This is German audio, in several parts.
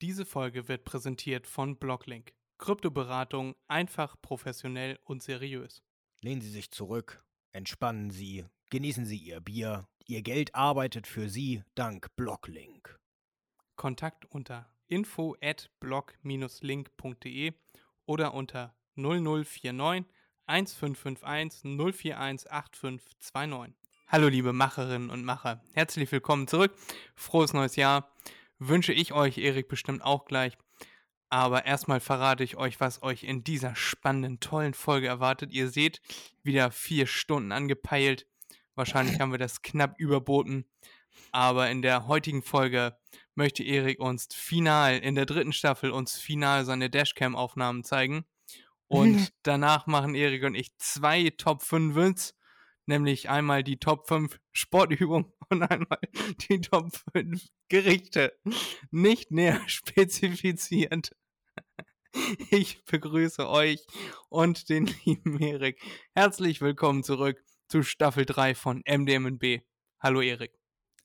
Diese Folge wird präsentiert von Blocklink. Kryptoberatung einfach, professionell und seriös. Lehnen Sie sich zurück, entspannen Sie, genießen Sie Ihr Bier. Ihr Geld arbeitet für Sie dank Blocklink. Kontakt unter info at block-link.de oder unter 0049 1551 041 8529. Hallo liebe Macherinnen und Macher, herzlich willkommen zurück. Frohes neues Jahr. Wünsche ich euch, Erik, bestimmt auch gleich. Aber erstmal verrate ich euch, was euch in dieser spannenden, tollen Folge erwartet. Ihr seht, wieder vier Stunden angepeilt. Wahrscheinlich haben wir das knapp überboten. Aber in der heutigen Folge möchte Erik uns final, in der dritten Staffel, uns final seine Dashcam-Aufnahmen zeigen. Und danach machen Erik und ich zwei Top 5 nämlich einmal die Top 5 Sportübungen und einmal die Top 5 Gerichte. Nicht näher spezifiziert. Ich begrüße euch und den lieben Erik. Herzlich willkommen zurück zu Staffel 3 von MDMB. Hallo Erik.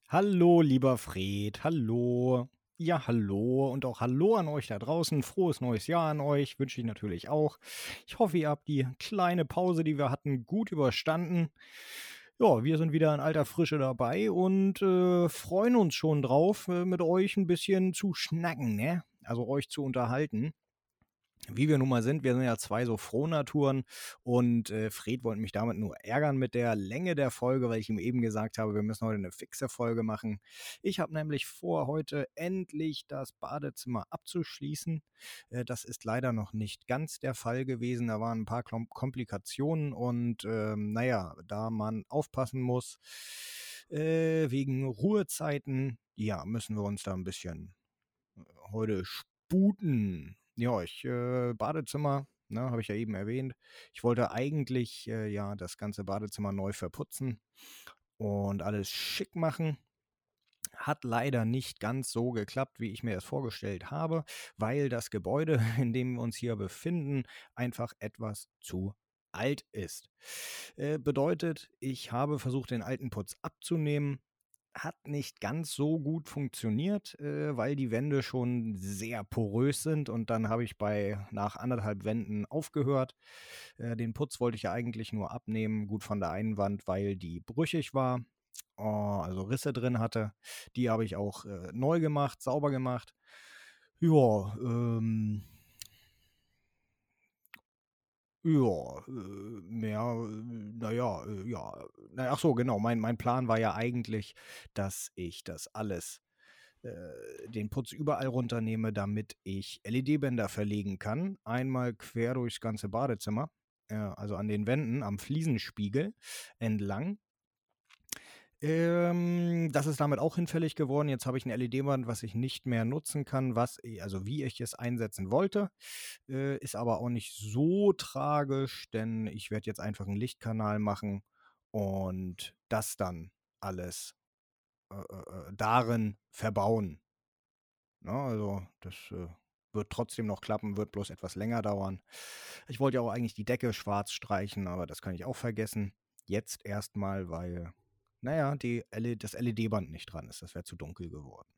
Hallo, lieber Fred. Hallo. Ja, hallo und auch hallo an euch da draußen. Frohes neues Jahr an euch wünsche ich natürlich auch. Ich hoffe, ihr habt die kleine Pause, die wir hatten, gut überstanden. Ja, wir sind wieder in alter Frische dabei und äh, freuen uns schon drauf, äh, mit euch ein bisschen zu schnacken, ne? Also euch zu unterhalten wie wir nun mal sind, wir sind ja zwei so Frohnaturen und äh, Fred wollte mich damit nur ärgern mit der Länge der Folge, weil ich ihm eben gesagt habe, wir müssen heute eine fixe Folge machen. Ich habe nämlich vor, heute endlich das Badezimmer abzuschließen. Äh, das ist leider noch nicht ganz der Fall gewesen. Da waren ein paar Komplikationen und ähm, naja, da man aufpassen muss, äh, wegen Ruhezeiten, ja, müssen wir uns da ein bisschen äh, heute sputen. Ja, ich, äh, Badezimmer, ne, habe ich ja eben erwähnt. Ich wollte eigentlich, äh, ja, das ganze Badezimmer neu verputzen und alles schick machen. Hat leider nicht ganz so geklappt, wie ich mir das vorgestellt habe, weil das Gebäude, in dem wir uns hier befinden, einfach etwas zu alt ist. Äh, bedeutet, ich habe versucht, den alten Putz abzunehmen, hat nicht ganz so gut funktioniert, äh, weil die Wände schon sehr porös sind und dann habe ich bei nach anderthalb Wänden aufgehört. Äh, den Putz wollte ich ja eigentlich nur abnehmen, gut von der einen Wand, weil die brüchig war, oh, also Risse drin hatte. Die habe ich auch äh, neu gemacht, sauber gemacht. Ja, ähm, ja, äh, mehr, naja, äh, ja. Na, ach so, genau. Mein, mein Plan war ja eigentlich, dass ich das alles, äh, den Putz überall runternehme, damit ich LED-Bänder verlegen kann. Einmal quer durchs ganze Badezimmer, äh, also an den Wänden, am Fliesenspiegel entlang. Ähm, das ist damit auch hinfällig geworden. Jetzt habe ich ein LED-Band, was ich nicht mehr nutzen kann, was, also wie ich es einsetzen wollte. Äh, ist aber auch nicht so tragisch, denn ich werde jetzt einfach einen Lichtkanal machen und das dann alles äh, äh, äh darin verbauen. Na, ne, also das äh, wird trotzdem noch klappen, wird bloß etwas länger dauern. Ich wollte ja auch eigentlich die Decke schwarz streichen, aber das kann ich auch vergessen. Jetzt erstmal, weil naja, die LED, das LED-Band nicht dran ist. Das wäre zu dunkel geworden.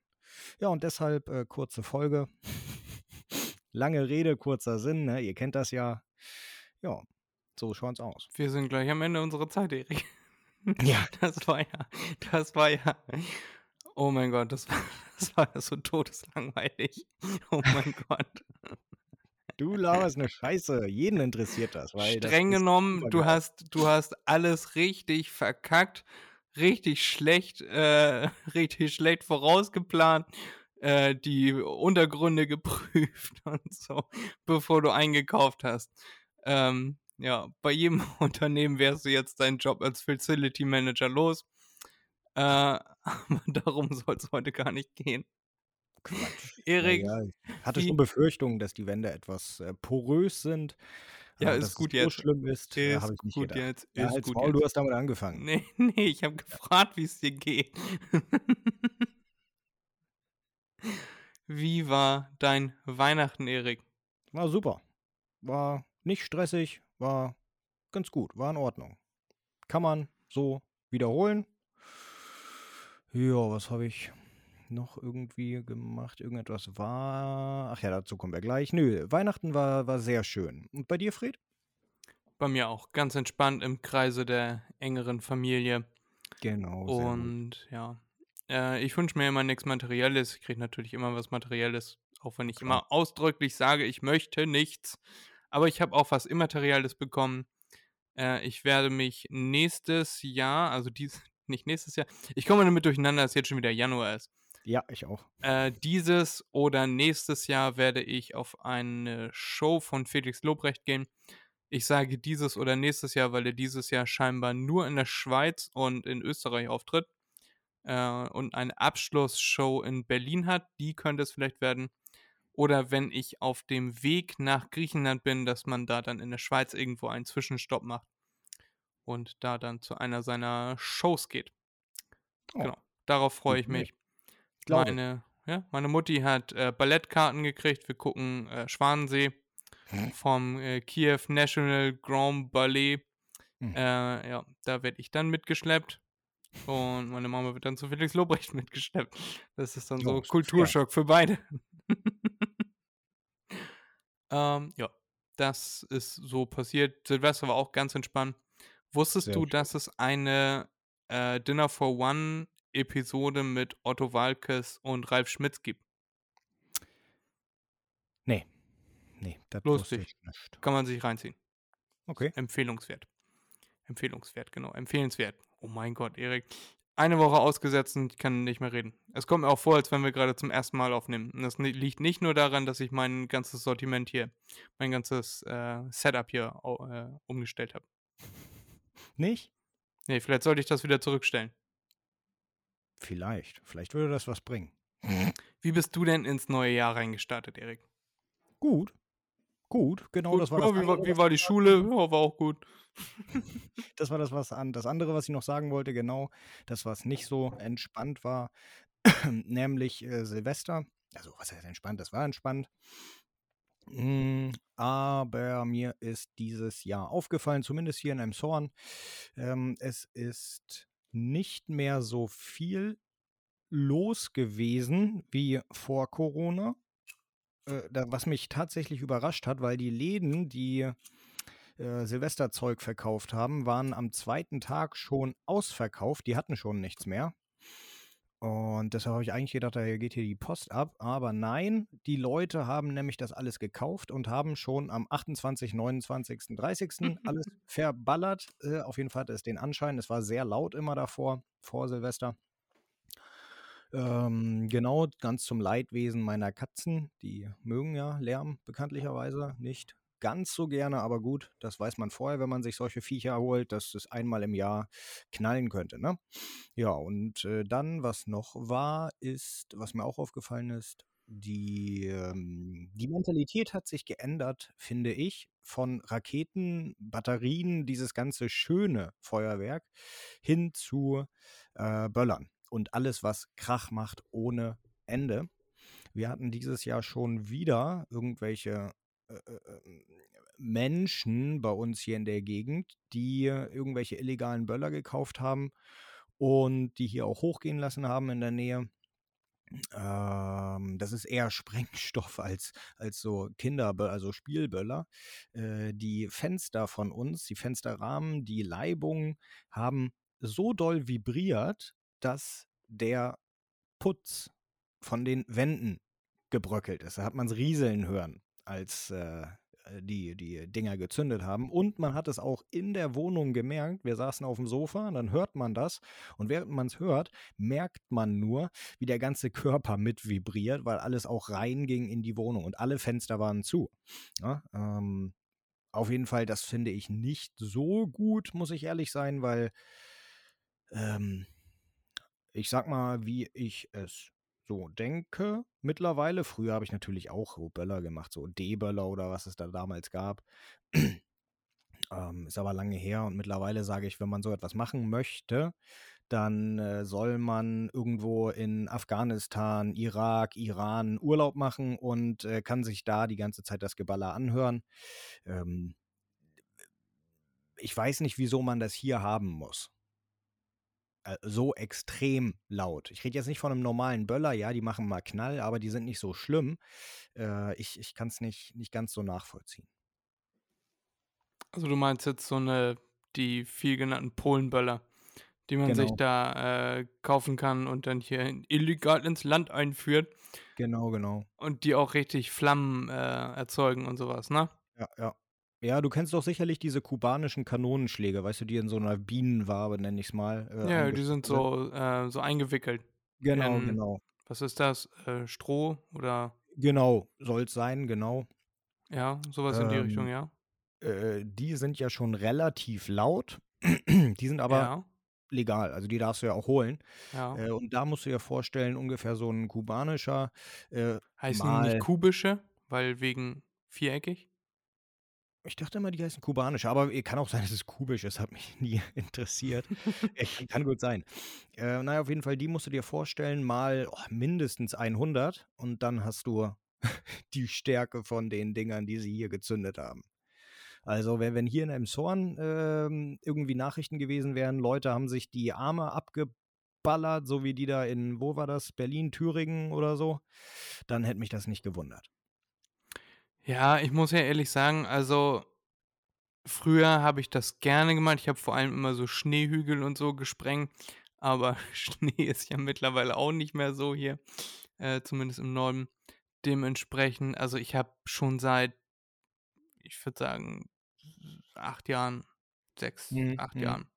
Ja, und deshalb äh, kurze Folge. Lange Rede, kurzer Sinn, ne? Ihr kennt das ja. Ja, so schaut's aus. Wir sind gleich am Ende unserer Zeit, Erik. Ja. Das war ja, das war ja. Oh mein Gott, das war, das war so todeslangweilig. Oh mein Gott. Du laberst eine Scheiße. Jeden interessiert das. Weil Streng das genommen, du hast, du hast alles richtig verkackt richtig schlecht, äh, richtig schlecht vorausgeplant, äh, die Untergründe geprüft und so, bevor du eingekauft hast. Ähm, ja, bei jedem Unternehmen wärst du jetzt deinen Job als Facility Manager los. Äh, aber darum soll es heute gar nicht gehen. Quatsch. Erik. Ja, ich hatte schon Befürchtungen, dass die Wände etwas äh, porös sind. Ja, ist gut so jetzt. schlimm ist, ist habe ich nicht gut gedacht. jetzt. Ja, ist gut Maul, jetzt. du hast damit angefangen. Nee, nee, ich habe gefragt, wie es dir geht. wie war dein Weihnachten, Erik? War super. War nicht stressig, war ganz gut, war in Ordnung. Kann man so wiederholen. Ja, was habe ich noch irgendwie gemacht? Irgendetwas war. Ach ja, dazu kommen wir gleich. Nö, Weihnachten war, war sehr schön. Und bei dir, Fred? Bei mir auch. Ganz entspannt im Kreise der engeren Familie. Genau. Und ja, äh, ich wünsche mir immer nichts Materielles. Ich kriege natürlich immer was Materielles, auch wenn ich Klar. immer ausdrücklich sage, ich möchte nichts. Aber ich habe auch was Immaterielles bekommen. Äh, ich werde mich nächstes Jahr, also dies, nicht nächstes Jahr, ich komme damit durcheinander, dass jetzt schon wieder Januar ist. Ja, ich auch. Äh, dieses oder nächstes Jahr werde ich auf eine Show von Felix Lobrecht gehen. Ich sage dieses oder nächstes Jahr, weil er dieses Jahr scheinbar nur in der Schweiz und in Österreich auftritt äh, und eine Abschlussshow in Berlin hat. Die könnte es vielleicht werden. Oder wenn ich auf dem Weg nach Griechenland bin, dass man da dann in der Schweiz irgendwo einen Zwischenstopp macht und da dann zu einer seiner Shows geht. Oh, Genau, darauf freue ich gut, Glaube. Meine, ja, meine Mutti hat äh, Ballettkarten gekriegt. Wir gucken äh, Schwanensee Hm. vom äh, Kiew National Grand Ballet. Hm. Äh, ja, da werde ich dann mitgeschleppt. Und meine Mama wird dann zu Felix Lobrecht mitgeschleppt. Das ist dann so fair. Kulturschock für beide. ähm, ja, das ist so passiert. Silvester war auch ganz entspannt. Wusstest Sehr du, schön. dass es eine äh, Dinner for One Episode mit Otto Walkes und Ralf Schmitz gibt? Nee. Nee, das Lustig. ich nicht. Kann man sich reinziehen. Okay. Empfehlungswert. Empfehlungswert, genau. Empfehlenswert. Oh mein Gott, Erik. Eine Woche ausgesetzt und ich kann nicht mehr reden. Es kommt mir auch vor, als wenn wir gerade zum ersten Mal aufnehmen. Und das liegt nicht nur daran, dass ich mein ganzes Sortiment hier, mein ganzes äh, Setup hier äh, umgestellt habe. Nicht? Nee, vielleicht sollte ich das wieder zurückstellen. Vielleicht. Vielleicht würde das was bringen. Wie bist du denn ins neue Jahr reingestartet, Erik? Gut. Gut, genau Gut, das war ja, das wie, war, wie war die Schule? Ja, war auch gut. Das war das, was an. Das andere, was ich noch sagen wollte, genau, das, was nicht so entspannt war, nämlich äh, Silvester. Also, was heißt entspannt? Das war entspannt. Mm, Aber mir ist dieses Jahr aufgefallen, zumindest hier in Emshorn, ähm, es ist nicht mehr so viel los gewesen wie vor Corona. Äh, da, was mich tatsächlich überrascht hat, weil die Läden, die äh, Silvesterzeug verkauft haben, waren am zweiten Tag schon ausverkauft. Die hatten schon nichts mehr. Und deshalb habe ich eigentlich gedacht, da geht hier die Post ab. Aber nein, die Leute haben nämlich das alles gekauft und haben schon am 28., 29., 30. alles verballert. Äh, auf jeden Fall hatte es den Anschein. Es war sehr laut immer davor, vor Silvester. Ähm, genau, ganz zum Leidwesen meiner Katzen. Die mögen ja Lärm bekanntlicherweise nicht ganz so gerne, aber gut, das weiß man vorher, wenn man sich solche Viecher holt, dass es einmal im Jahr knallen könnte. Ne? Ja, und äh, dann, was noch war, ist, was mir auch aufgefallen ist, die, ähm, die Mentalität hat sich geändert, finde ich, von Raketen, Batterien, dieses ganze schöne Feuerwerk hin zu äh, Böllern und alles, was Krach macht ohne Ende. Wir hatten dieses Jahr schon wieder irgendwelche Menschen bei uns hier in der Gegend, die irgendwelche illegalen Böller gekauft haben und die hier auch hochgehen lassen haben in der Nähe. Ähm, das ist eher Sprengstoff als, als so Kinderböller, also Spielböller. Äh, die Fenster von uns, die Fensterrahmen, die Leibungen haben so doll vibriert, dass der Putz von den Wänden gebröckelt ist. Da hat man es rieseln hören, als äh, die, die Dinger gezündet haben. Und man hat es auch in der Wohnung gemerkt. Wir saßen auf dem Sofa, dann hört man das. Und während man es hört, merkt man nur, wie der ganze Körper mit vibriert, weil alles auch reinging in die Wohnung und alle Fenster waren zu. Ja, ähm, auf jeden Fall, das finde ich nicht so gut, muss ich ehrlich sein, weil ähm, ich sag mal, wie ich es so denke mittlerweile. Früher habe ich natürlich auch so Böller gemacht, so D-Böller oder was es da damals gab. ähm, ist aber lange her und mittlerweile sage ich, wenn man so etwas machen möchte, dann äh, soll man irgendwo in Afghanistan, Irak, Iran Urlaub machen und äh, kann sich da die ganze Zeit das Geballer anhören. Ähm, ich weiß nicht, wieso man das hier haben muss. Äh, so extrem laut. Ich rede jetzt nicht von einem normalen Böller, ja, die machen mal Knall, aber die sind nicht so schlimm. Äh, ich ich kann es nicht, nicht ganz so nachvollziehen. Also du meinst jetzt so eine, die viel genannten Polenböller, die man sich Genau, da äh, kaufen kann und dann hier illegal ins Land einführt genau, genau. und die auch richtig Flammen äh, erzeugen und sowas, ne? Ja, ja. Ja, du kennst doch sicherlich diese kubanischen Kanonenschläge, weißt du, die in so einer Bienenwabe, nenne ich es mal, äh, Ja, die sind so, äh, so eingewickelt Genau, in, genau. was ist das? Äh, Stroh oder Genau, soll es sein, genau. ja, sowas in die Richtung, Ähm, ja. äh, die sind ja schon relativ laut. Die sind aber Ja, legal, also die darfst du ja auch holen. ja. Äh, und da musst du dir vorstellen, ungefähr so ein kubanischer äh, Heißen die nicht mal. kubische, weil wegen viereckig? Ich dachte immer, die heißen kubanische, aber äh, kann auch sein, dass es kubisch ist, hat mich nie interessiert. Äh, kann gut sein. Äh, naja, auf jeden Fall, die musst du dir vorstellen, mal oh, mindestens 100 und dann hast du die Stärke von den Dingern, die sie hier gezündet haben. Also, wenn, wenn hier in Elmshorn ähm, irgendwie Nachrichten gewesen wären, Leute haben sich die Arme abgeballert, so wie die da in, wo war das, Berlin, Thüringen oder so, dann hätte mich das nicht gewundert. Ja, ich muss ja ehrlich sagen, also früher habe ich das gerne gemacht. Ich habe vor allem immer so Schneehügel und so gesprengt, aber Schnee ist ja mittlerweile auch nicht mehr so hier, äh, zumindest im Norden. Dementsprechend, also ich habe schon seit, ich würde sagen, acht Jahren, sechs, Mhm, acht mhm, Jahren,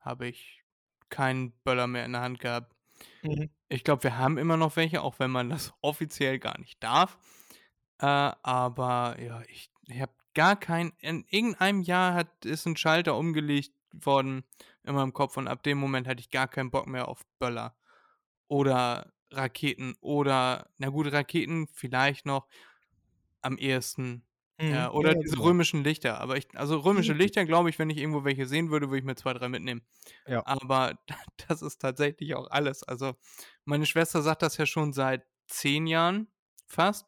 habe ich keinen Böller mehr in der Hand gehabt. mhm, Ich glaube, wir haben immer noch welche, auch wenn man das offiziell gar nicht darf. Äh, aber ja, ich, ich habe gar kein. In irgendeinem Jahr hat, ist ein Schalter umgelegt worden in meinem Kopf und ab dem Moment hatte ich gar keinen Bock mehr auf Böller oder Raketen oder, na gut, Raketen vielleicht noch am ehesten. mhm. Ja, Ja, oder ja, diese genau. römischen Lichter. Aber ich, also römische Lichter, glaube ich, wenn ich irgendwo welche sehen würde, würde ich mir zwei, drei mitnehmen. ja. Aber das ist tatsächlich auch alles. Also, meine Schwester sagt das ja schon seit zehn Jahren fast.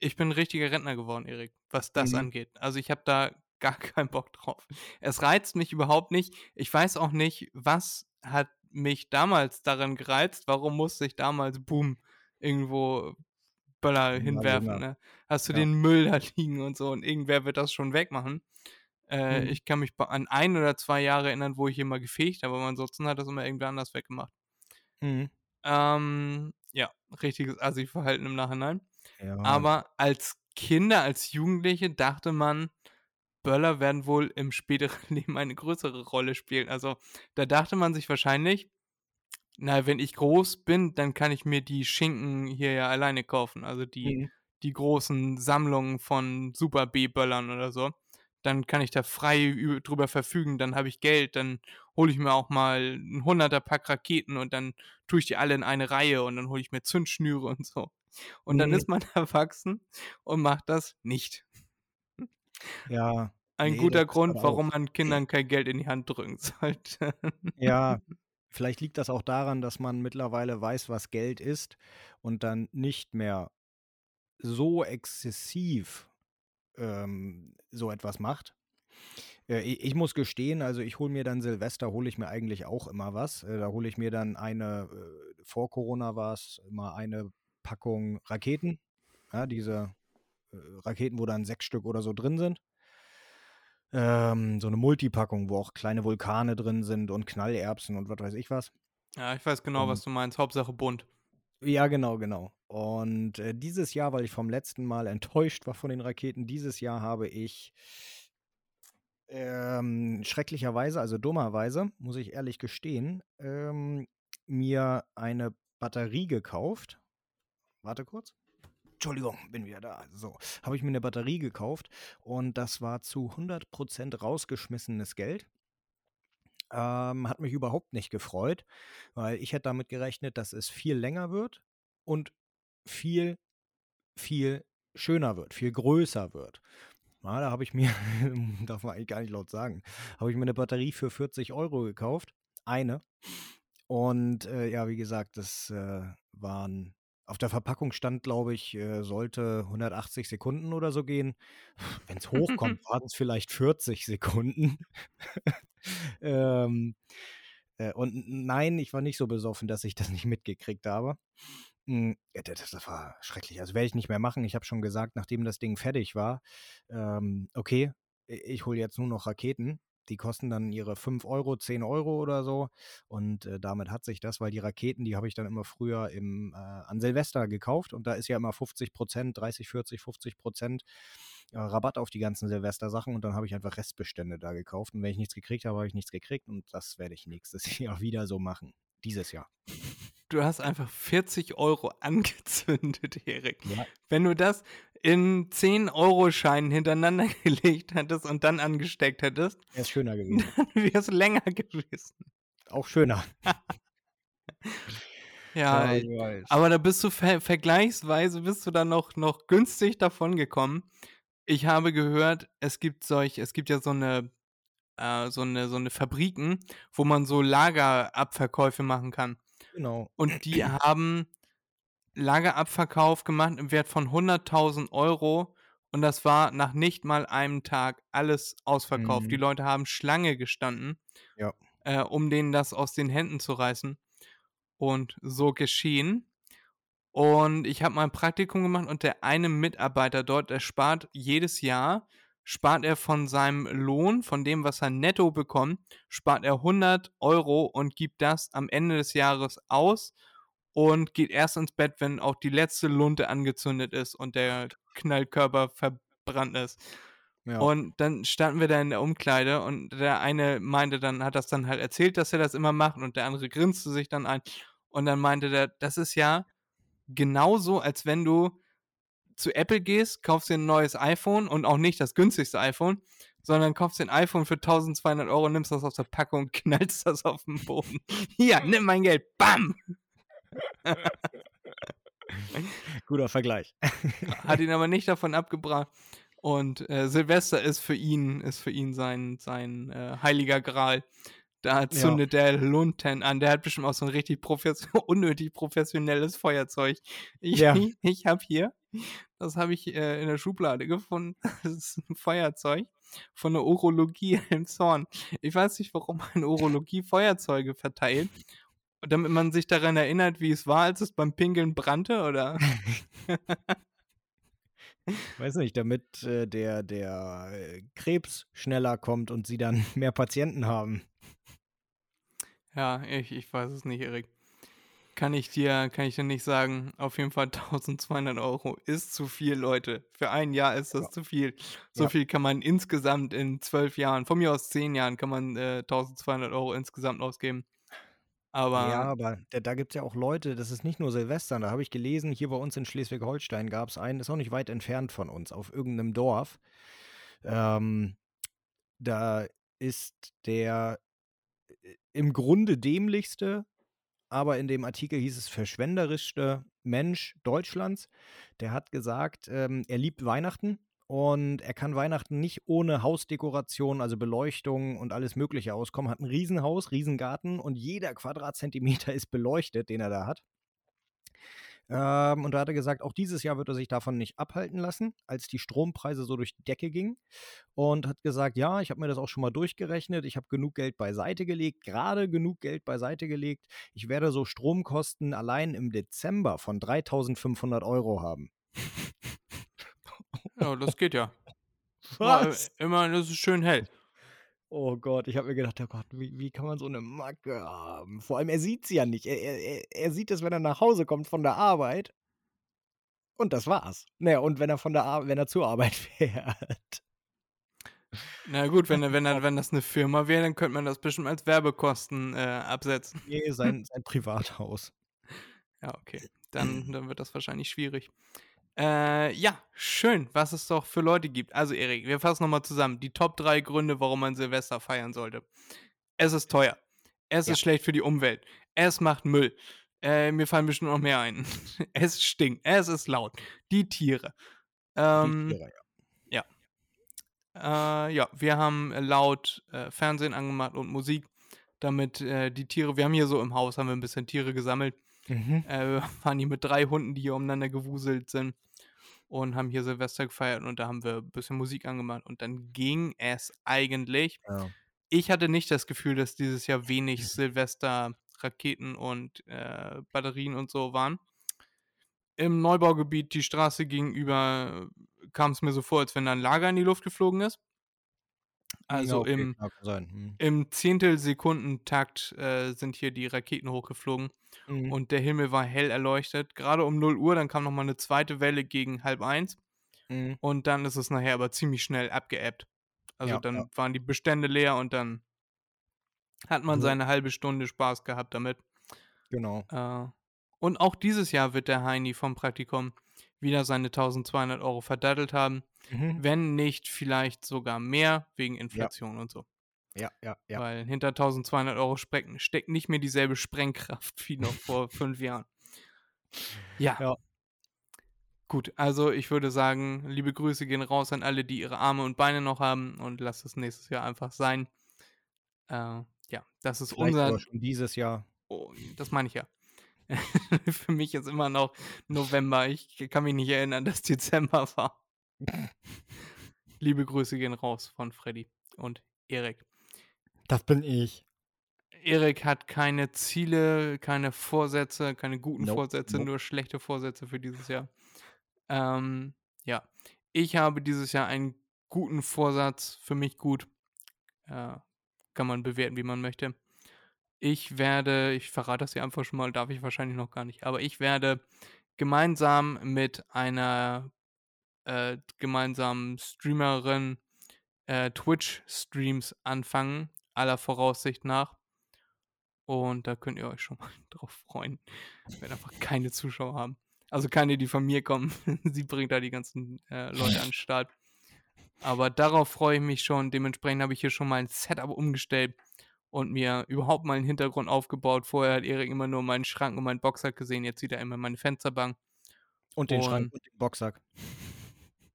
Ich bin ein richtiger Rentner geworden, Erik, was das Mhm. angeht. Also, ich habe da gar keinen Bock drauf. Es reizt mich überhaupt nicht. Ich weiß auch nicht, was hat mich damals daran gereizt. Warum musste ich damals, boom, irgendwo Böller Ja, hinwerfen, Junge. ne? Hast du Ja. den Müll da liegen und so und irgendwer wird das schon wegmachen. Äh, Mhm. ich kann mich an ein oder zwei Jahre erinnern, wo ich mal gefegt habe, aber ansonsten hat das immer irgendwer anders weggemacht. Mhm. Ähm, ja, richtiges Assi-Verhalten im Nachhinein. Ja. Aber als Kinder, als Jugendliche dachte man, Böller werden wohl im späteren Leben eine größere Rolle spielen. Also da dachte man sich wahrscheinlich, na, wenn ich groß bin, dann kann ich mir die Schinken hier ja alleine kaufen. Also die, Mhm. die großen Sammlungen von Super B-Böllern oder so. Dann kann ich da frei drüber verfügen, dann habe ich Geld, dann hole ich mir auch mal ein hunderter Pack Raketen und dann tue ich die alle in eine Reihe und dann hole ich mir Zündschnüre und so. Und dann Mhm. ist man erwachsen und macht das nicht. Ja. Ein Nee, guter Grund, warum man Kindern kein Geld in die Hand drücken sollte. Ja, vielleicht liegt das auch daran, dass man mittlerweile weiß, was Geld ist und dann nicht mehr so exzessiv ähm, so etwas macht. Äh, ich, ich muss gestehen, also ich hole mir dann Silvester, hole ich mir eigentlich auch immer was. Äh, da hole ich mir dann eine, äh, vor Corona war es immer eine Packung Raketen. Ja, diese Raketen, wo dann sechs Stück oder so drin sind. Ähm, so eine Multipackung, wo auch kleine Vulkane drin sind und Knallerbsen und was weiß ich was. ja, ich weiß genau, was Und du meinst. Hauptsache bunt. Ja, genau, genau. Und äh, dieses Jahr, weil ich vom letzten Mal enttäuscht war von den Raketen, dieses Jahr habe ich ähm, schrecklicherweise, also dummerweise, muss ich ehrlich gestehen, ähm, mir eine Batterie gekauft. Warte kurz. Entschuldigung, bin wieder da. So, habe ich mir eine Batterie gekauft und das war zu 100% rausgeschmissenes Geld. Ähm, hat mich überhaupt nicht gefreut, weil ich hätte damit gerechnet, dass es viel länger wird und viel, viel schöner wird, viel größer wird. Na, da habe ich mir, darf man eigentlich gar nicht laut sagen, habe ich mir eine Batterie für 40 Euro gekauft. Eine. Und äh, ja, wie gesagt, das äh, waren, auf der Verpackung stand, glaube ich, äh, sollte 180 Sekunden oder so gehen. Wenn es hochkommt, waren es vielleicht 40 Sekunden. ähm, Äh, und nein, ich war nicht so besoffen, dass ich das nicht mitgekriegt habe. Hm, das, das war schrecklich. Also werde ich nicht mehr machen. Ich habe schon gesagt, nachdem das Ding fertig war, ähm, okay, ich hole jetzt nur noch Raketen. Die kosten dann ihre 5 Euro, 10 Euro oder so. Und äh, damit hat sich das, weil die Raketen, die habe ich dann immer früher im, äh, an Silvester gekauft. Und da ist ja immer 50 Prozent, 30, 40, 50 Prozent äh, Rabatt auf die ganzen Silvester-Sachen. Und dann habe ich einfach Restbestände da gekauft. Und wenn ich nichts gekriegt habe, habe ich nichts gekriegt. Und das werde ich nächstes Jahr wieder so machen. Dieses Jahr. Du hast einfach 40 Euro angezündet, Erik. Ja. Wenn du das in 10-Euro-Scheinen hintereinander gelegt hättest und dann angesteckt hättest, wäre es schöner gewesen. Dann wäre es länger gewesen. Auch schöner. ja, ja aber da bist du ver vergleichsweise bist du dann noch, noch günstig davon gekommen. Ich habe gehört, es gibt solch, es gibt ja so eine, äh, so eine, so eine Fabriken, wo man so Lagerabverkäufe machen kann. Genau. Und die haben Lagerabverkauf gemacht im Wert von 100.000 Euro und das war nach nicht mal einem Tag alles ausverkauft. Mhm. Die Leute haben Schlange gestanden, ja. äh, um denen das aus den Händen zu reißen. Und so geschehen. Und ich habe mal ein Praktikum gemacht und der eine Mitarbeiter dort, der spart jedes Jahr, spart er von seinem Lohn, von dem, was er netto bekommt, spart er 100 Euro und gibt das am Ende des Jahres aus und geht erst ins Bett, wenn auch die letzte Lunte angezündet ist und der Knallkörper verbrannt ist. Ja. Und dann standen wir da in der Umkleide und der eine meinte dann, hat das dann halt erzählt, dass er das immer macht und der andere grinste sich dann ein und dann meinte der, das ist ja genauso, als wenn du zu Apple gehst, kaufst dir ein neues iPhone und auch nicht das günstigste iPhone, sondern kaufst dir ein iPhone für 1200 Euro, nimmst das aus der Packung und knallst das auf den Boden. Hier, nimm mein Geld, bam! Guter Vergleich. Hat ihn aber nicht davon abgebracht. Und äh, Silvester ist für ihn, ist für ihn sein, sein äh, heiliger Gral. Da zündet ja. der Lunten an. Der hat bestimmt auch so ein richtig profes unnötig professionelles Feuerzeug. Ich, ja. ich, habe hier, das habe ich äh, in der Schublade gefunden. Das ist ein Feuerzeug von der Urologie im Zorn. Ich weiß nicht, warum man Urologie Feuerzeuge verteilt damit man sich daran erinnert, wie es war, als es beim Pinkeln brannte, oder? Weiß nicht, damit äh, der, der äh, Krebs schneller kommt und sie dann mehr Patienten haben. Ja, ich, ich weiß es nicht, Erik. Kann ich dir, kann ich dir nicht sagen. Auf jeden Fall 1200 Euro ist zu viel, Leute. Für ein Jahr ist das ja. zu viel. So ja. viel kann man insgesamt in zwölf Jahren, von mir aus zehn Jahren, kann man äh, 1200 Euro insgesamt ausgeben. Aber Ja, aber da, da gibt es ja auch Leute, das ist nicht nur Silvester, da habe ich gelesen, hier bei uns in Schleswig-Holstein gab es einen, ist auch nicht weit entfernt von uns, auf irgendeinem Dorf. Ähm, da ist der äh, im Grunde dämlichste, aber in dem Artikel hieß es verschwenderischste Mensch Deutschlands. Der hat gesagt, ähm, er liebt Weihnachten und er kann Weihnachten nicht ohne Hausdekoration, also Beleuchtung und alles Mögliche auskommen. Hat ein Riesenhaus, Riesengarten und jeder Quadratzentimeter ist beleuchtet, den er da hat. Ähm, und da hat er gesagt, auch dieses Jahr wird er sich davon nicht abhalten lassen, als die Strompreise so durch die Decke gingen. Und hat gesagt, ja, ich habe mir das auch schon mal durchgerechnet. Ich habe genug Geld beiseite gelegt, gerade genug Geld beiseite gelegt. Ich werde so Stromkosten allein im Dezember von 3500 Euro haben. Ja, das geht ja. Was? Immer, das ist schön hell. Oh Gott, ich habe mir gedacht, oh Gott, wie, wie kann man so eine Macke haben? Vor allem, er sieht sie ja nicht. Er, er, er sieht es, wenn er nach Hause kommt von der Arbeit. Und das war's. Naja, und wenn er von der Ar wenn er zur Arbeit fährt. Na gut, wenn, wenn, wenn das eine Firma wäre, dann könnte man das bestimmt als Werbekosten äh, absetzen. Nee, sein, sein Privathaus. Ja, okay. Dann, dann wird das wahrscheinlich schwierig. Äh, ja, schön, was es doch für Leute gibt. Also, Erik, wir fassen nochmal zusammen. Die Top 3 Gründe, warum man Silvester feiern sollte. Es ist teuer. Es ja. ist schlecht für die Umwelt. Es macht Müll. Äh, mir fallen bestimmt noch mehr ein. es stinkt. Es ist laut. Die Tiere. Ähm, die Tiere, ja. Ja. Äh, ja, wir haben laut äh, Fernsehen angemacht und Musik, damit äh, die Tiere, wir haben hier so im Haus, haben wir ein bisschen Tiere gesammelt. Mhm. Äh, waren hier mit drei Hunden, die hier umeinander gewuselt sind und haben hier Silvester gefeiert und da haben wir ein bisschen Musik angemacht und dann ging es eigentlich. Ja. ich hatte nicht das Gefühl, dass dieses Jahr wenig Silvester Raketen und äh, Batterien und so waren. Im Neubaugebiet, die Straße gegenüber, kam es mir so vor, als wenn da ein Lager in die Luft geflogen ist. Also okay, im. Hm. im Zehntelsekundentakt äh, sind hier die Raketen hochgeflogen Mhm. und der Himmel war hell erleuchtet. Gerade um 0 Uhr, dann kam nochmal eine zweite Welle gegen halb eins Mhm. und dann ist es nachher aber ziemlich schnell abgeebbt. Also Ja, dann ja. waren die Bestände leer und dann hat man Ja. seine halbe Stunde Spaß gehabt damit. Genau. Äh, und auch dieses Jahr wird der Heini vom Praktikum wieder seine 1200 Euro verdattelt haben. Mhm. Wenn nicht, vielleicht sogar mehr wegen Inflation und so. Ja, ja, ja. Weil hinter 1200 Euro sprecken, steckt nicht mehr dieselbe Sprengkraft wie noch vor fünf Jahren. Ja. Ja. Gut, also ich würde sagen, liebe Grüße gehen raus an alle, die ihre Arme und Beine noch haben und lasst es nächstes Jahr einfach sein. Äh, ja, das ist Vielleicht unser. schon dieses Jahr. Oh, das meine ich ja. Für mich ist immer noch November. Ich kann mich nicht erinnern, dass Dezember war. Liebe Grüße gehen raus von Freddy und Erik. Das bin ich. Erik hat keine Ziele, keine Vorsätze, keine guten Nope, Vorsätze, nope. nur schlechte Vorsätze für dieses Jahr. Ähm, ja, ich habe dieses Jahr einen guten Vorsatz, für mich gut. Äh, kann man bewerten, wie man möchte. Ich werde, ich verrate das hier einfach schon mal, darf ich wahrscheinlich noch gar nicht, aber ich werde gemeinsam mit einer äh, gemeinsamen Streamerin äh, Twitch-Streams anfangen, aller Voraussicht nach. Und da könnt ihr euch schon mal drauf freuen. Werde einfach keine Zuschauer haben. Also keine, die von mir kommen. Sie bringt da die ganzen äh, Leute an den Start. Aber darauf freue ich mich schon. Dementsprechend habe ich hier schon mal ein Setup umgestellt und mir überhaupt mal einen Hintergrund aufgebaut. Vorher hat Erik immer nur meinen Schrank und meinen Boxsack gesehen. Jetzt sieht er immer meine Fensterbank Und den Und- Schrank und den Boxsack.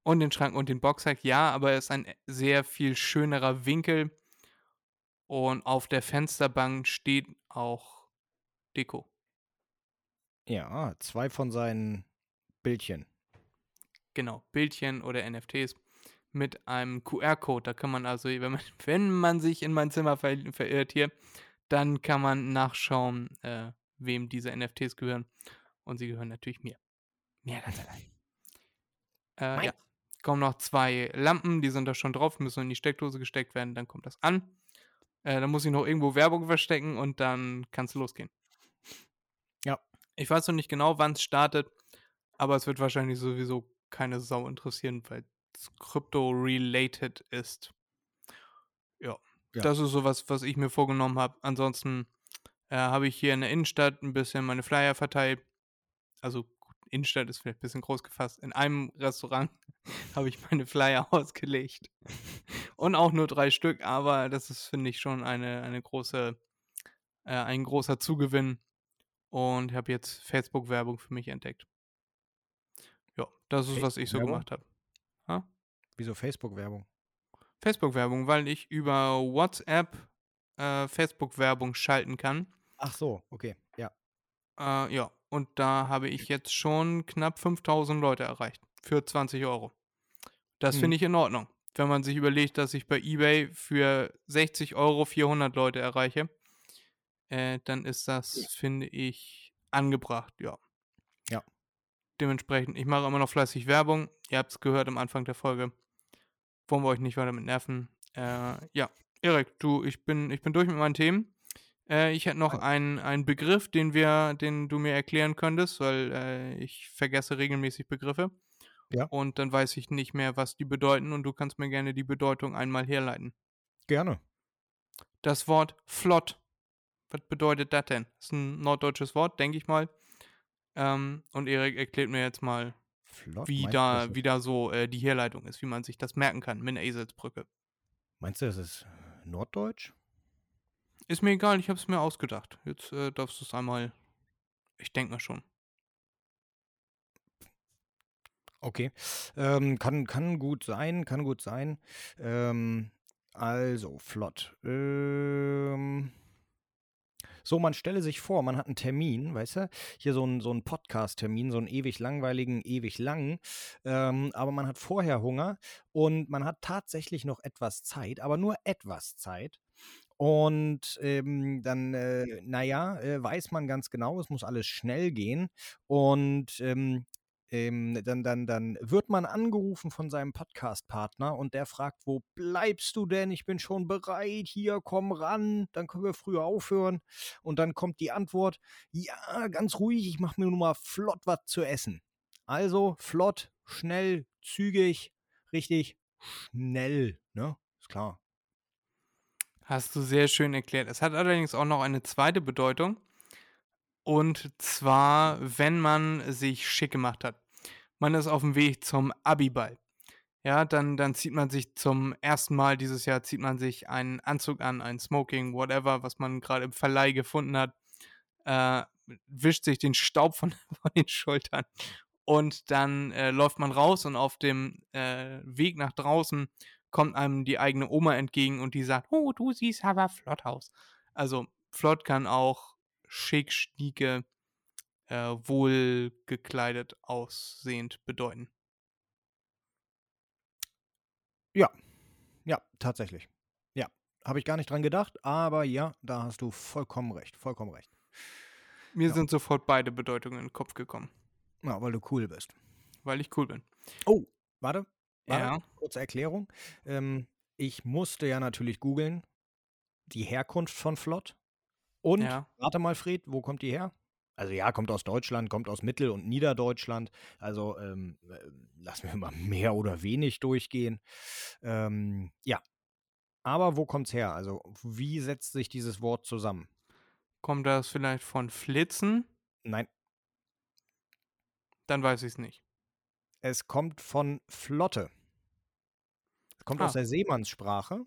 Und den Schrank und den Boxsack. Ja, aber es ist ein sehr viel schönerer Winkel. Und auf der Fensterbank steht auch Deko. Ja, zwei von seinen Bildchen. Genau, Bildchen oder NFTs mit einem QR-Code. Da kann man also, wenn man, wenn man sich in mein Zimmer ver verirrt hier, dann kann man nachschauen, äh, wem diese NFTs gehören. Und sie gehören natürlich mir. Mir ganz allein. Äh, ja. Kommen noch zwei Lampen, die sind da schon drauf, müssen in die Steckdose gesteckt werden, dann kommt das an. Äh, dann muss ich noch irgendwo Werbung verstecken und dann kann es losgehen. Ja. Ich weiß noch nicht genau, wann es startet, aber es wird wahrscheinlich sowieso keine Sau interessieren, weil es Crypto-related ist. Ja. Ja. Das ist sowas, was ich mir vorgenommen habe. Ansonsten äh, habe ich hier in der Innenstadt ein bisschen meine Flyer verteilt. Also Innenstadt ist vielleicht ein bisschen groß gefasst. In einem Restaurant habe ich meine Flyer ausgelegt. Und auch nur drei Stück, aber das ist, finde ich, schon eine, eine große, äh, ein großer Zugewinn. Und habe jetzt Facebook-Werbung für mich entdeckt. Ja, das ist, was ich so gemacht habe. Wieso Facebook-Werbung? Facebook-Werbung, weil ich über WhatsApp äh, Facebook-Werbung schalten kann. Ach so, okay. Ja. Äh, ja, und da habe ich jetzt schon knapp 5000 Leute erreicht. Für 20 Euro. Das Hm. finde ich in Ordnung. Wenn man sich überlegt, dass ich bei eBay für 60 Euro 400 Leute erreiche, äh, dann ist das, finde ich, angebracht, ja. Ja. Dementsprechend, ich mache immer noch fleißig Werbung. Ihr habt es gehört am Anfang der Folge. Wollen wir euch nicht weiter mit nerven. Äh, ja, Erik, du, ich bin, ich bin durch mit meinen Themen. Äh, ich hätte noch einen, einen Begriff, den wir, den du mir erklären könntest, weil äh, ich vergesse regelmäßig Begriffe. Ja. Und dann weiß ich nicht mehr, was die bedeuten und du kannst mir gerne die Bedeutung einmal herleiten. Gerne. Das Wort flott. Was bedeutet das denn? Das ist ein norddeutsches Wort, denke ich mal. Ähm, und Erik erklärt mir jetzt mal, Flott. wie da, wie da so äh, die Herleitung ist, wie man sich das merken kann mit einer Eselsbrücke. meinst du, das ist Norddeutsch? Ist mir egal, ich habe es mir ausgedacht. Jetzt äh, darfst du es einmal. Ich denke mal schon. Okay. Ähm, kann, kann gut sein, kann gut sein. Ähm, also, flott. Ähm, So, man stelle sich vor, man hat einen Termin, weißt du, hier so einen so einen Podcast-Termin, so einen ewig langweiligen, ewig langen, ähm, aber man hat vorher Hunger und man hat tatsächlich noch etwas Zeit, aber nur etwas Zeit. Und ähm, dann, äh, naja, äh, weiß man ganz genau, es muss alles schnell gehen. Und ähm, ähm, dann, dann, dann wird man angerufen von seinem Podcast-Partner und der fragt, wo bleibst du denn? Ich bin schon bereit, hier, komm ran, dann können wir früher aufhören. Und dann kommt die Antwort, ja, ganz ruhig, ich mache mir nur mal flott was zu essen. Also flott, schnell, zügig, richtig schnell, ne? Ist klar. Hast du sehr schön erklärt. Es hat allerdings auch noch eine zweite Bedeutung. Und zwar, wenn man sich schick gemacht hat. Man ist auf dem Weg zum Abiball. Ja, dann, dann zieht man sich zum ersten Mal dieses Jahr, zieht man sich einen Anzug an, ein Smoking, whatever, was man gerade im Verleih gefunden hat, äh, wischt sich den Staub von, von den Schultern und dann äh, läuft man raus und auf dem äh, Weg nach draußen kommt einem die eigene Oma entgegen und die sagt, oh, du siehst aber flott aus. Also flott kann auch schick, schnieke, äh, wohl gekleidet aussehend bedeuten. Ja, ja, tatsächlich. Ja, habe ich gar nicht dran gedacht, aber ja, da hast du vollkommen recht, vollkommen recht. Mir Ja. sind sofort beide Bedeutungen in den Kopf gekommen, Ja, weil du cool bist. weil ich cool bin. Oh, warte, Ja. kurze Erklärung. Ähm, ich musste ja natürlich googeln, die Herkunft von Flott. Und, Ja. rate mal, Fred, wo kommt die her? Also ja, kommt aus Deutschland, kommt aus Mittel- und Niederdeutschland. Also ähm, äh, lassen wir mal mehr oder wenig durchgehen. Ähm, ja. Aber wo kommt's her? Also wie setzt sich dieses Wort zusammen? Kommt das vielleicht von Flitzen? Nein, Dann weiß ich es nicht. Es kommt von Flotte. Es kommt Ah. aus der Seemannssprache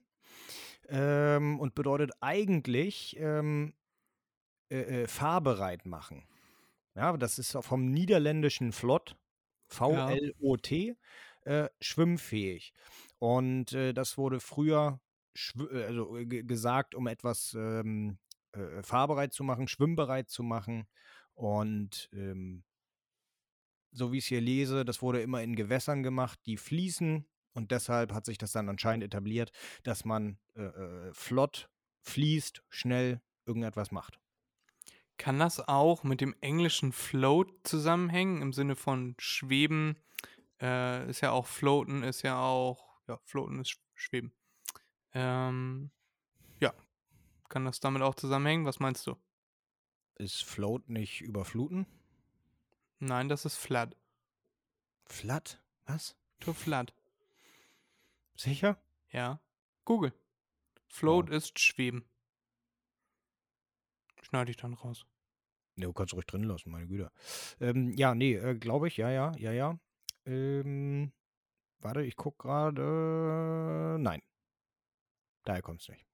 ähm, und bedeutet eigentlich ähm, äh, äh, fahrbereit machen. Ja, das ist vom niederländischen Flott, V-L-O-T, äh, schwimmfähig. Und äh, das wurde früher äh, also, äh, ge- gesagt, um etwas ähm, äh, fahrbereit zu machen, schwimmbereit zu machen. Und ähm, so wie ich es hier lese, das wurde immer in Gewässern gemacht, die fließen. Und deshalb hat sich das dann anscheinend etabliert, dass man äh, äh, flott fließt, schnell irgendetwas macht. Kann das auch mit dem englischen Float zusammenhängen, im Sinne von Schweben? Äh, ist ja auch Floaten, ist ja auch, ja, Floaten ist Sch- Schweben. Ähm, ja, kann das damit auch zusammenhängen? Was meinst du? Ist Float nicht überfluten? Nein, das ist Flood. Flat? Was? To Flood. Sicher? Ja. Google. Float ist Schweben. Schneide ich dann raus. Ne, du kannst ruhig drin lassen, meine Güte. Ähm, ja, nee, äh, glaube ich, ja, ja, ja, ja. Ähm, warte, ich guck gerade. Nein. Daher kommt es nicht.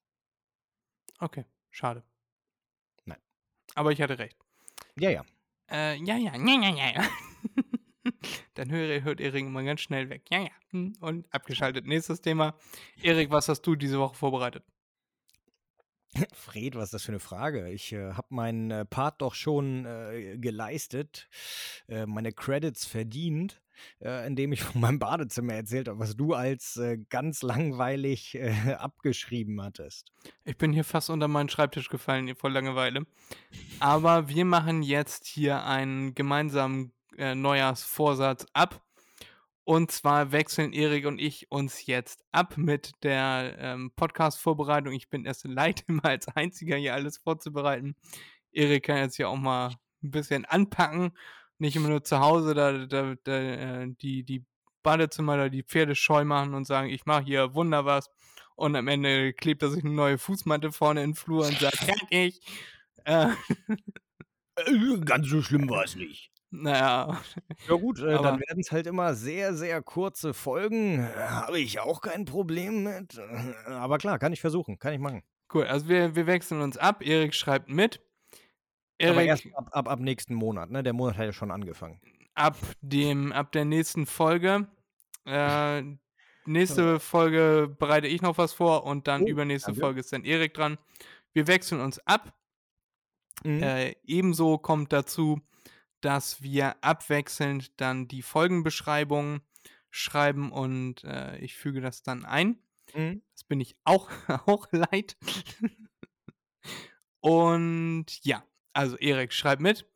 Okay, schade. Nein. Aber ich hatte recht. Ja, ja. Äh, ja, ja, ja, ja, ja. Dann höre, hört Erik immer ganz schnell weg. Ja, ja. Hm, Und abgeschaltet. Nächstes Thema. Erik, was hast du diese Woche vorbereitet? Fred, was ist das für eine Frage? Ich äh, habe meinen äh, Part doch schon äh, geleistet, äh, meine Credits verdient, äh, indem ich von meinem Badezimmer erzählt habe, was du als äh, ganz langweilig äh, abgeschrieben hattest. Ich bin hier fast unter meinen Schreibtisch gefallen, vor Langeweile. Aber wir machen jetzt hier einen gemeinsamen äh, Neujahrsvorsatz ab. Und zwar wechseln Erik und ich uns jetzt ab mit der ähm, Podcast-Vorbereitung. Ich bin erst leid, immer als Einziger hier alles vorzubereiten. Erik kann jetzt hier auch mal ein bisschen anpacken. Nicht immer nur zu Hause da, da, da äh, die, die Badezimmer da die Pferde scheu machen und sagen, ich mache hier Wunder was. Und am Ende klebt er sich eine neue Fußmatte vorne in den Flur und sagt, fertig. Äh, Äh, ganz so schlimm war es nicht. naja, Ja gut, äh, dann werden es halt immer sehr, sehr kurze Folgen. Äh, Habe ich auch kein Problem mit. Aber klar, kann ich versuchen, kann ich machen. cool. Also wir, wir wechseln uns ab. Erik schreibt mit. Aber erst ab, ab, ab nächsten Monat, ne? Der Monat hat ja schon angefangen. ab dem, ab der nächsten Folge. Äh, nächste Folge bereite ich noch was vor und dann Oh, übernächste danke. Folge ist dann Erik dran. Wir wechseln uns ab. Mhm. Äh, ebenso kommt dazu, dass wir abwechselnd dann die Folgenbeschreibungen schreiben und äh, ich füge das dann ein. Mhm. Das bin ich auch, auch leid. und ja, also Erik, schreib mit.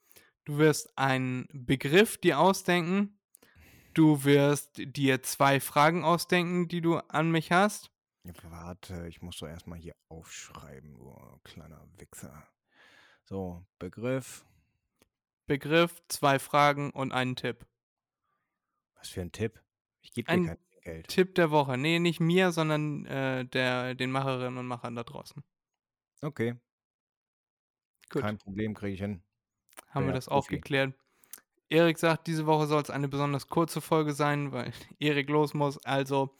Du wirst einen Begriff dir ausdenken. Du wirst dir zwei Fragen ausdenken, die du an mich hast. Warte, ich muss doch erstmal hier aufschreiben, du kleiner Wichser. So, Begriff. Begriff, zwei Fragen und einen Tipp. Was für ein Tipp? Ich gebe dir Ein kein Geld. Tipp der Woche. Nee, nicht mir, sondern äh, der, den Macherinnen und Machern da draußen. Okay, Gut, kein Problem, kriege ich hin. haben wir Ja, das auch Profi. geklärt. Erik sagt, diese Woche soll es eine besonders kurze Folge sein, weil Erik los muss. Also,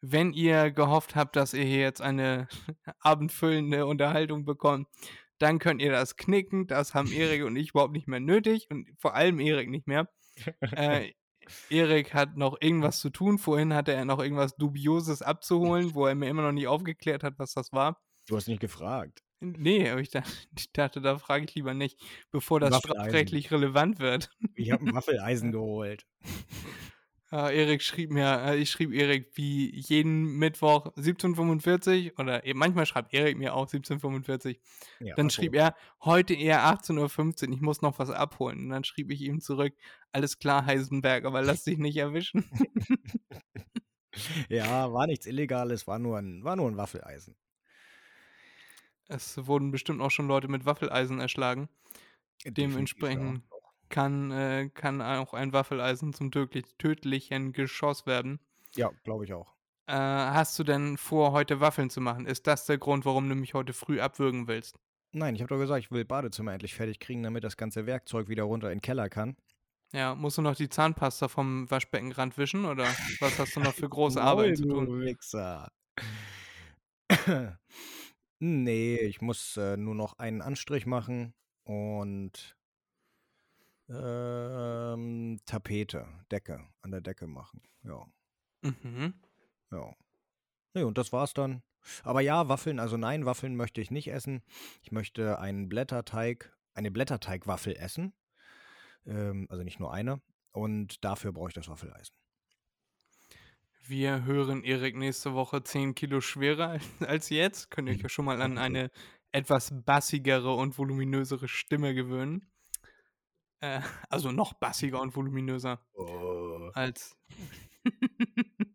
wenn ihr gehofft habt, dass ihr hier jetzt eine abendfüllende Unterhaltung bekommt, dann könnt ihr das knicken. Das haben Erik und ich überhaupt nicht mehr nötig und vor allem Erik nicht mehr. Äh, Erik hat noch irgendwas zu tun. Vorhin hatte er noch irgendwas Dubioses abzuholen, wo er mir immer noch nicht aufgeklärt hat, was das war. Du hast nicht gefragt. Nee, aber ich dachte, ich dachte da frage ich lieber nicht, bevor das strafrechtlich relevant wird. Ich habe ein Waffeleisen geholt. Äh, Erik schrieb mir, äh, ich schrieb Erik wie jeden Mittwoch 17.45 oder eh, manchmal schreibt Erik mir auch 17.45. Ja, Dann schrieb er, heute eher 18.15 Uhr, ich muss noch was abholen. Und dann schrieb ich ihm zurück, alles klar, Heisenberg, aber lass dich nicht erwischen. Ja, war nichts Illegales, war nur ein, war nur ein Waffeleisen. Es wurden bestimmt auch schon Leute mit Waffeleisen erschlagen. Dementsprechend kann, äh, kann auch ein Waffeleisen zum tödlich, tödlichen Geschoss werden. Ja, glaube ich auch. Äh, hast du denn vor, heute Waffeln zu machen? Ist das der Grund, warum du mich heute früh abwürgen willst? Nein, ich habe doch gesagt, ich will Badezimmer endlich fertig kriegen, damit das ganze Werkzeug wieder runter in den Keller kann. Ja, musst du noch die Zahnpasta vom Waschbeckenrand wischen oder was hast du noch für große Arbeit zu tun? du Wichser. Nee, ich muss äh, nur noch einen Anstrich machen und ähm, Tapete, Decke, an der Decke machen. Ja, Mhm. ja. Nee, und das war's dann. Aber ja, Waffeln, also nein, Waffeln möchte ich nicht essen. Ich möchte einen Blätterteig, eine Blätterteigwaffel essen. Ähm, also nicht nur eine. Und dafür brauche ich das Waffeleisen. Wir hören Erik nächste Woche 10 Kilo schwerer als- jetzt. Könnt ihr euch ja schon mal an eine etwas bassigere und voluminösere Stimme gewöhnen. Äh, also noch bassiger und voluminöser Oh. als.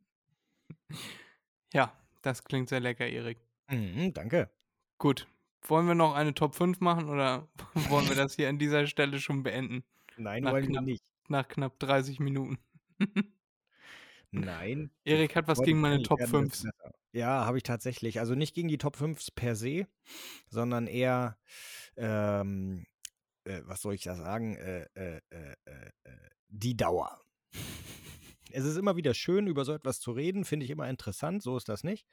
ja, das klingt sehr lecker, Erik. Mhm, danke. Gut. Wollen wir noch eine Top 5 machen oder wollen wir das hier an dieser Stelle schon beenden? Nein, Nach wollen wir knapp- nicht. Nach knapp 30 Minuten. Nein. Erik hat was gegen meine Top werden 5. das besser. Ja, habe ich tatsächlich. Also nicht gegen die Top 5 per se, sondern eher, ähm, äh, was soll ich da sagen, äh, äh, äh, äh, äh, die Dauer. Es ist immer wieder schön, über so etwas zu reden, finde ich immer interessant, so ist das nicht.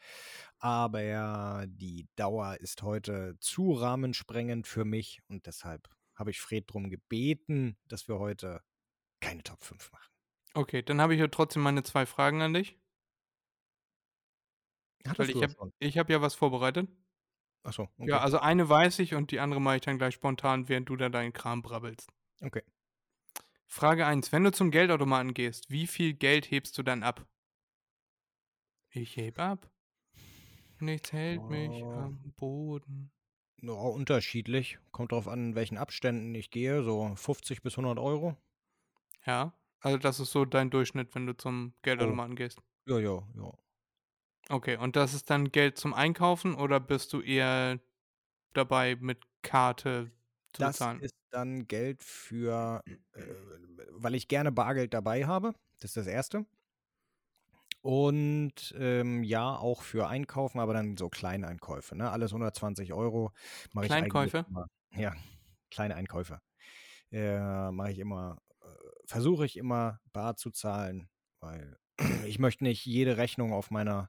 Aber die Dauer ist heute zu rahmensprengend für mich und deshalb habe ich Fred darum gebeten, dass wir heute keine Top 5 machen. Okay, dann habe ich ja trotzdem meine zwei Fragen an dich. Weil Hattest ich du habe das schon? ich hab ja was vorbereitet. Achso, okay. Ja, also eine weiß ich und die andere mache ich dann gleich spontan, während du da deinen Kram brabbelst. okay. Frage 1. Wenn du zum Geldautomaten gehst, wie viel Geld hebst du dann ab? Ich heb ab. Nichts hält mich Oh. am Boden. Ja, unterschiedlich. Kommt drauf an, in welchen Abständen ich gehe. So 50 bis 100 Euro. Ja, also das ist so dein Durchschnitt, wenn du zum Geldautomaten gehst. Ja, ja, ja. Okay, und das ist dann Geld zum Einkaufen oder bist du eher dabei mit Karte zu Das bezahlen? ist dann Geld für, äh, weil ich gerne Bargeld dabei habe. Das ist das Erste. Und ähm, ja, auch für Einkaufen, aber dann so Kleineinkäufe. Ne? Alles 120 Euro mache ich. Ja, kleine Einkäufe. Äh, mache ich immer, versuche ich immer bar zu zahlen, weil ich möchte nicht jede Rechnung auf meiner,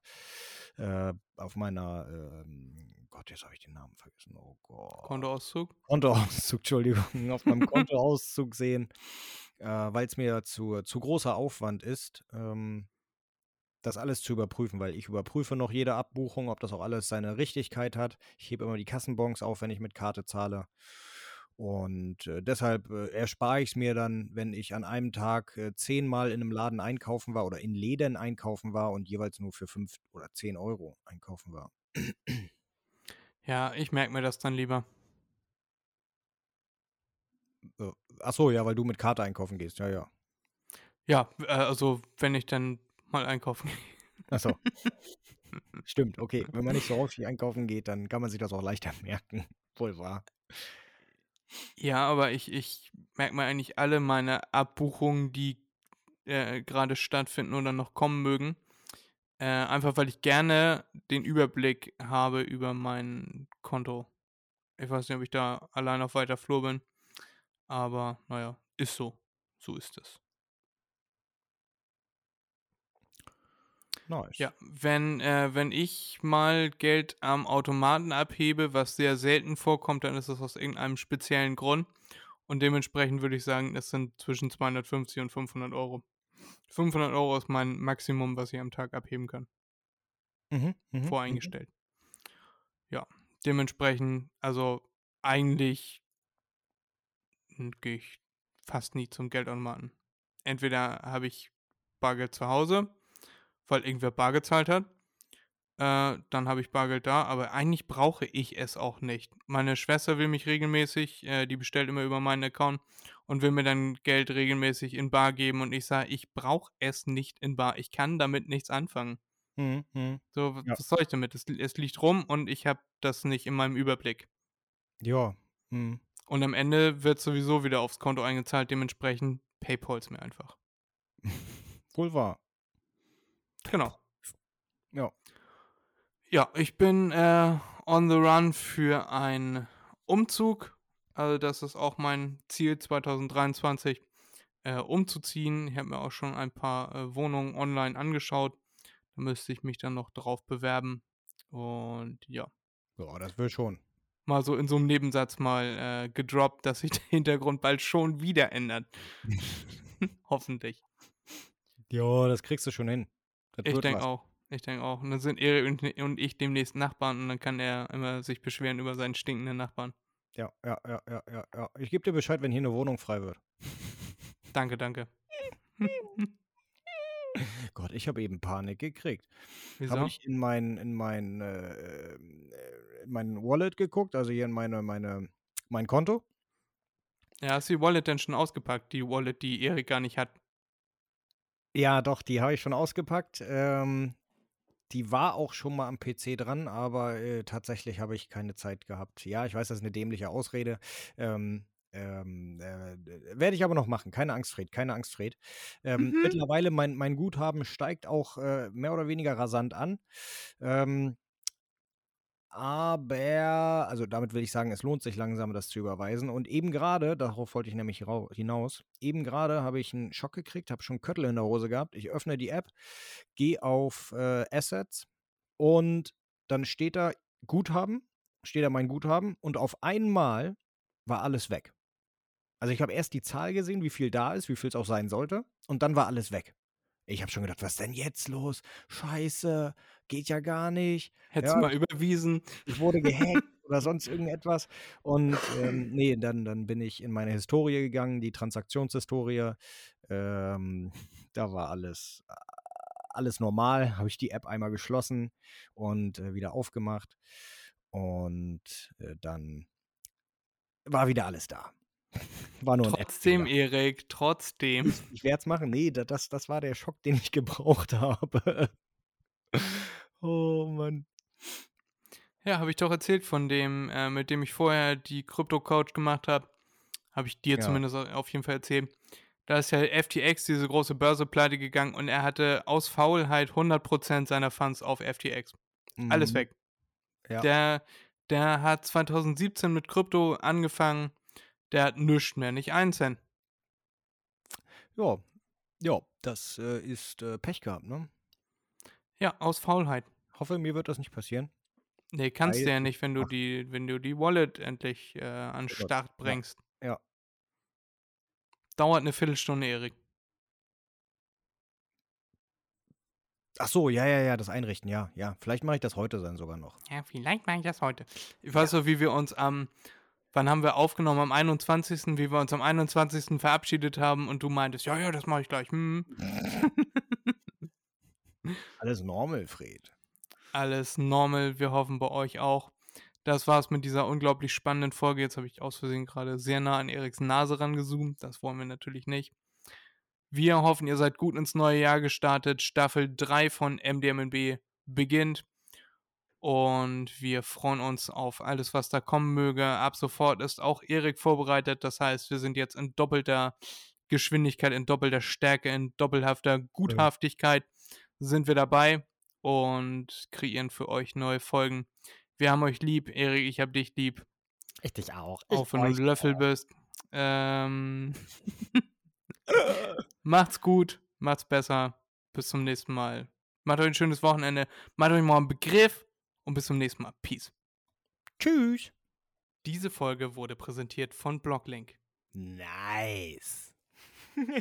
äh, auf meiner, ähm, Gott, jetzt habe ich den Namen vergessen. Oh Gott. Kontoauszug? Kontoauszug, Entschuldigung, auf meinem Kontoauszug sehen, äh, weil es mir zu, zu großer Aufwand ist, ähm, das alles zu überprüfen, weil ich überprüfe noch jede Abbuchung, ob das auch alles seine Richtigkeit hat. Ich hebe immer die Kassenbons auf, wenn ich mit Karte zahle. Und äh, deshalb äh, erspare ich es mir dann, wenn ich an einem Tag äh, zehnmal in einem Laden einkaufen war oder in Läden einkaufen war und jeweils nur für fünf oder zehn Euro einkaufen war. Ja, ich merke mir das dann lieber. Äh, ach so, ja, weil du mit Karte einkaufen gehst. Ja, ja. Ja, äh, also wenn ich dann mal einkaufen gehe. Ach so. Stimmt, okay. Wenn man nicht so häufig einkaufen geht, dann kann man sich das auch leichter merken. Wohl wahr. Ja, aber ich, ich merke mir eigentlich alle meine Abbuchungen, die äh, gerade stattfinden oder noch kommen mögen. Äh, einfach weil ich gerne den Überblick habe über mein Konto. Ich weiß nicht, ob ich da allein auf weiter Flur bin. Aber naja, ist so. So ist es. Nice. Ja, wenn, äh, wenn ich mal Geld am Automaten abhebe, was sehr selten vorkommt, dann ist das aus irgendeinem speziellen Grund. Und dementsprechend würde ich sagen, es sind zwischen 250 und 500 Euro. 500 Euro ist mein Maximum, was ich am Tag abheben kann. Mhm, mhm, voreingestellt. Ja, dementsprechend, also eigentlich gehe ich fast nie zum Geldautomaten. Entweder habe ich Bargeld zu Hause, weil irgendwer bar gezahlt hat. Äh, dann habe ich Bargeld da, aber eigentlich brauche ich es auch nicht. Meine Schwester will mich regelmäßig, äh, die bestellt immer über meinen Account und will mir dann Geld regelmäßig in Bar geben und ich sage, ich brauche es nicht in Bar. Ich kann damit nichts anfangen. Mhm, mhm. So, Ja. was soll ich damit? Es, es liegt rum und ich habe das nicht in meinem Überblick. Ja. Mhm. Und am Ende wird sowieso wieder aufs Konto eingezahlt, dementsprechend PayPal's mir einfach. Wohl wahr. Genau. Ja. Ja, ich bin äh, on the run für einen Umzug. Also das ist auch mein Ziel 2023, äh, umzuziehen. Ich habe mir auch schon ein paar äh, Wohnungen online angeschaut. Da müsste ich mich dann noch drauf bewerben. Und ja, Ja, das will schon. mal so in so einem Nebensatz mal äh, gedroppt, dass sich der Hintergrund bald schon wieder ändert. Hoffentlich. Ja, das kriegst du schon hin. Das Ich denke auch. Ich denke auch. Und dann sind er und, ich demnächst Nachbarn und dann kann er immer sich beschweren über seinen stinkenden Nachbarn. Ja, ja, ja, ja, ja, ja. Ich gebe dir Bescheid, wenn hier eine Wohnung frei wird. Danke, danke. Gott, ich habe eben Panik gekriegt. Habe ich in mein, in mein, äh, in mein Wallet geguckt, also hier in meine, meine, mein Konto. Ja, hast du die Wallet denn schon ausgepackt? Die Wallet, die Erik gar nicht hat. Ja, doch, die habe ich schon ausgepackt. Ähm, die war auch schon mal am PC dran, aber äh, tatsächlich habe ich keine Zeit gehabt. Ja, ich weiß, das ist eine dämliche Ausrede. Ähm, ähm, äh, werde ich aber noch machen. Keine Angst, Fred, keine Angst, Fred. Ähm, Mhm. Mittlerweile, mein, mein Guthaben steigt auch äh, mehr oder weniger rasant an. Ähm, aber, also damit will ich sagen, es lohnt sich langsam, das zu überweisen. Und eben gerade, darauf wollte ich nämlich hinaus, eben gerade habe ich einen Schock gekriegt, habe schon Köttel in der Hose gehabt. Ich öffne die App, gehe auf äh, Assets und dann steht da Guthaben, steht da mein Guthaben und auf einmal war alles weg. Also ich habe erst die Zahl gesehen, wie viel da ist, wie viel es auch sein sollte, und dann war alles weg. Ich habe schon gedacht, was ist denn jetzt los? Scheiße, geht ja gar nicht. Hättest Ja. du mal überwiesen. Ich wurde gehackt oder sonst irgendetwas. Und ähm, nee, dann, dann bin ich in meine Historie gegangen, die Transaktionshistorie. Ähm, da war alles, alles normal. Habe ich die App einmal geschlossen und äh, wieder aufgemacht. Und äh, dann war wieder alles da. War nur Trotzdem. Erik, trotzdem. Ich werde es machen. Nee, da- das, das war der Schock, den ich gebraucht habe. oh Mann. Ja, habe ich doch erzählt von dem, äh, mit dem ich vorher die Krypto-Couch gemacht habe. Habe ich dir Ja. zumindest au- auf jeden Fall erzählt. Da ist ja FTX, diese große Börse, pleite gegangen und er hatte aus Faulheit 100% seiner Funds auf FTX. Alles Mhm. weg. Ja. Der, der hat 2017 mit Krypto angefangen. Der hat nichts mehr, nicht einen Cent. Ja, ja, das äh, ist äh, Pech gehabt, ne? Ja, aus Faulheit. Hoffe, mir wird das nicht passieren. Nee, kannst Weil- du ja nicht, wenn du Ach. die, wenn du die Wallet endlich äh, an Start ja. bringst. Ja. Dauert eine Viertelstunde, Erik. Ach so, ja, ja, ja, das Einrichten, ja, ja. Vielleicht mache ich das heute dann sogar noch. Ja, vielleicht mache ich das heute. Ich weiß noch, wie wir uns am Wann haben wir aufgenommen? Am 21., wie wir uns am 21. verabschiedet haben und du meintest, ja, ja, das mache ich gleich. Hm. Alles normal, Fred. Alles normal. Wir hoffen bei euch auch. Das war's mit dieser unglaublich spannenden Folge. Jetzt habe ich aus Versehen gerade sehr nah an Eriks Nase rangezoomt. Das wollen wir natürlich nicht. Wir hoffen, ihr seid gut ins neue Jahr gestartet. Staffel 3 von MDMNB beginnt. Und wir freuen uns auf alles, was da kommen möge. Ab sofort ist auch Erik vorbereitet. Das heißt, wir sind jetzt in doppelter Geschwindigkeit, in doppelter Stärke, in doppelhafter Guthaftigkeit sind wir dabei und kreieren für euch neue Folgen. Wir haben euch lieb, Erik, ich hab dich lieb. Ich dich auch. Auch wenn du ein Löffel auch. bist. Ähm macht's gut, macht's besser. Bis zum nächsten Mal. Macht euch ein schönes Wochenende. Macht euch mal einen Begriff und bis zum nächsten Mal. Peace. Tschüss. Diese Folge wurde präsentiert von Blocklink. Nice.